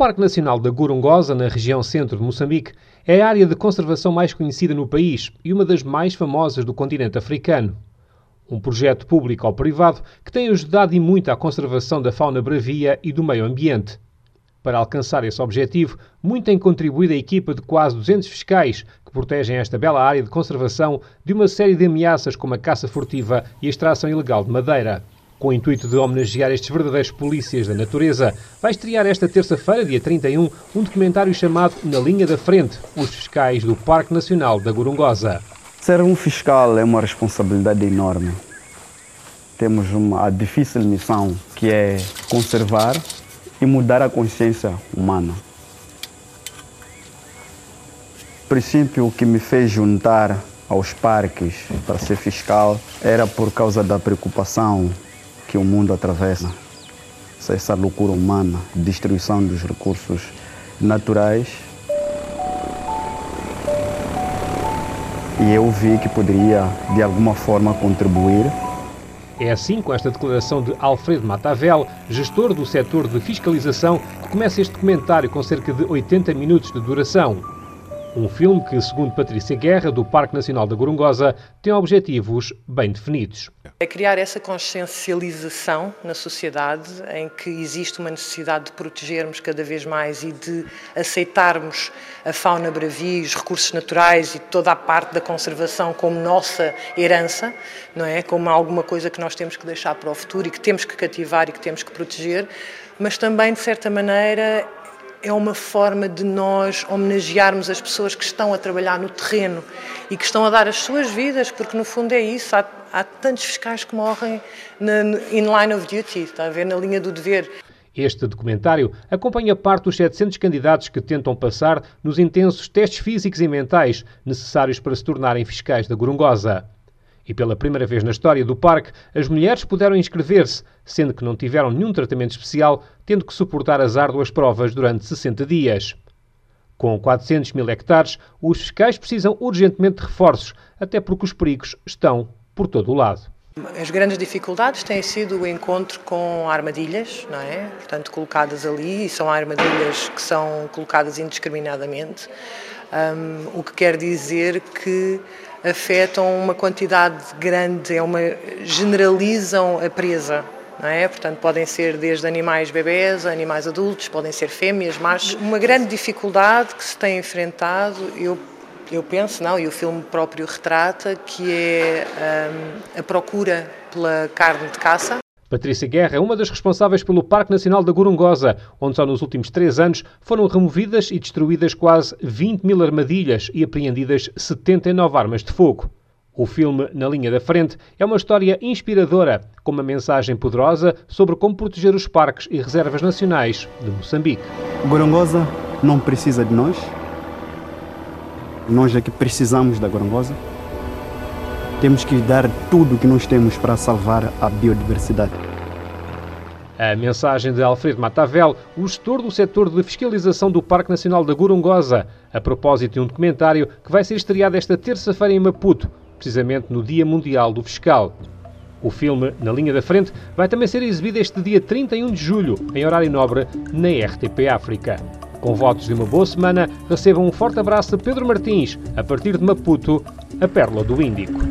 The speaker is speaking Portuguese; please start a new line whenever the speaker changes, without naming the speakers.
Parque Nacional da Gorongosa, na região centro de Moçambique, é a área de conservação mais conhecida no país e uma das mais famosas do continente africano. Um projeto público ou privado que tem ajudado e muito à conservação da fauna bravia e do meio ambiente. Para alcançar esse objetivo, muito tem contribuído a equipa de quase 200 fiscais que protegem esta bela área de conservação de uma série de ameaças como a caça furtiva e a extração ilegal de madeira. Com o intuito de homenagear estes verdadeiros polícias da natureza, vai estrear esta terça-feira, dia 31, um documentário chamado Na Linha da Frente, os fiscais do Parque Nacional da Gorongosa.
Ser um fiscal é uma responsabilidade enorme. Temos uma difícil missão que é conservar e mudar a consciência humana. O princípio que me fez juntar aos parques para ser fiscal era por causa da preocupação que o mundo atravessa. Essa loucura humana, destruição dos recursos naturais. E eu vi que poderia, de alguma forma, contribuir
é assim, com esta declaração de Alfredo Matavel, gestor do setor de fiscalização, que começa este documentário com cerca de 80 minutos de duração. Um filme que, segundo Patrícia Guerra, do Parque Nacional da Gorongosa, tem objetivos bem definidos.
É criar essa consciencialização na sociedade em que existe uma necessidade de protegermos cada vez mais e de aceitarmos a fauna bravia, os recursos naturais e toda a parte da conservação como nossa herança, não é? Como alguma coisa que nós temos que deixar para o futuro e que temos que cativar e que temos que proteger, mas também, de certa maneira, é uma forma de nós homenagearmos as pessoas que estão a trabalhar no terreno e que estão a dar as suas vidas, porque no fundo é isso. Há, há tantos fiscais que morrem na, in line of duty, está a ver, na linha do dever.
Este documentário acompanha parte dos 700 candidatos que tentam passar nos intensos testes físicos e mentais necessários para se tornarem fiscais da Gorongosa. E pela primeira vez na história do parque, as mulheres puderam inscrever-se, sendo que não tiveram nenhum tratamento especial, tendo que suportar as árduas provas durante 60 dias. Com 400 mil hectares, os fiscais precisam urgentemente de reforços, até porque os perigos estão por todo o lado.
As grandes dificuldades têm sido o encontro com armadilhas, não é? Portanto, colocadas ali, e são armadilhas que são colocadas indiscriminadamente, um, o que quer dizer que afetam uma quantidade grande, é uma, generalizam a presa. É? Portanto, podem ser desde animais bebés, animais adultos, podem ser fêmeas, machos. Uma grande dificuldade que se tem enfrentado, eu, eu penso, não, e o filme próprio retrata, que é um, a procura pela carne de caça.
Patrícia Guerra é uma das responsáveis pelo Parque Nacional da Gorongosa, onde só nos últimos três anos foram removidas e destruídas quase 20 mil armadilhas e apreendidas 79 armas de fogo. O filme Na Linha da Frente é uma história inspiradora, com uma mensagem poderosa sobre como proteger os parques e reservas nacionais de Moçambique.
Gorongosa não precisa de nós. Nós é que precisamos da Gorongosa. Temos que dar tudo o que nós temos para salvar a biodiversidade.
A mensagem de Alfredo Matavel, o gestor do setor de fiscalização do Parque Nacional da Gorongosa, a propósito de um documentário que vai ser estreado esta terça-feira em Maputo, precisamente no Dia Mundial do Fiscal. O filme, na linha da frente, vai também ser exibido este dia 31 de julho, em horário nobre, na RTP África. Com votos de uma boa semana, recebam um forte abraço de Pedro Martins, a partir de Maputo, a Pérola do Índico.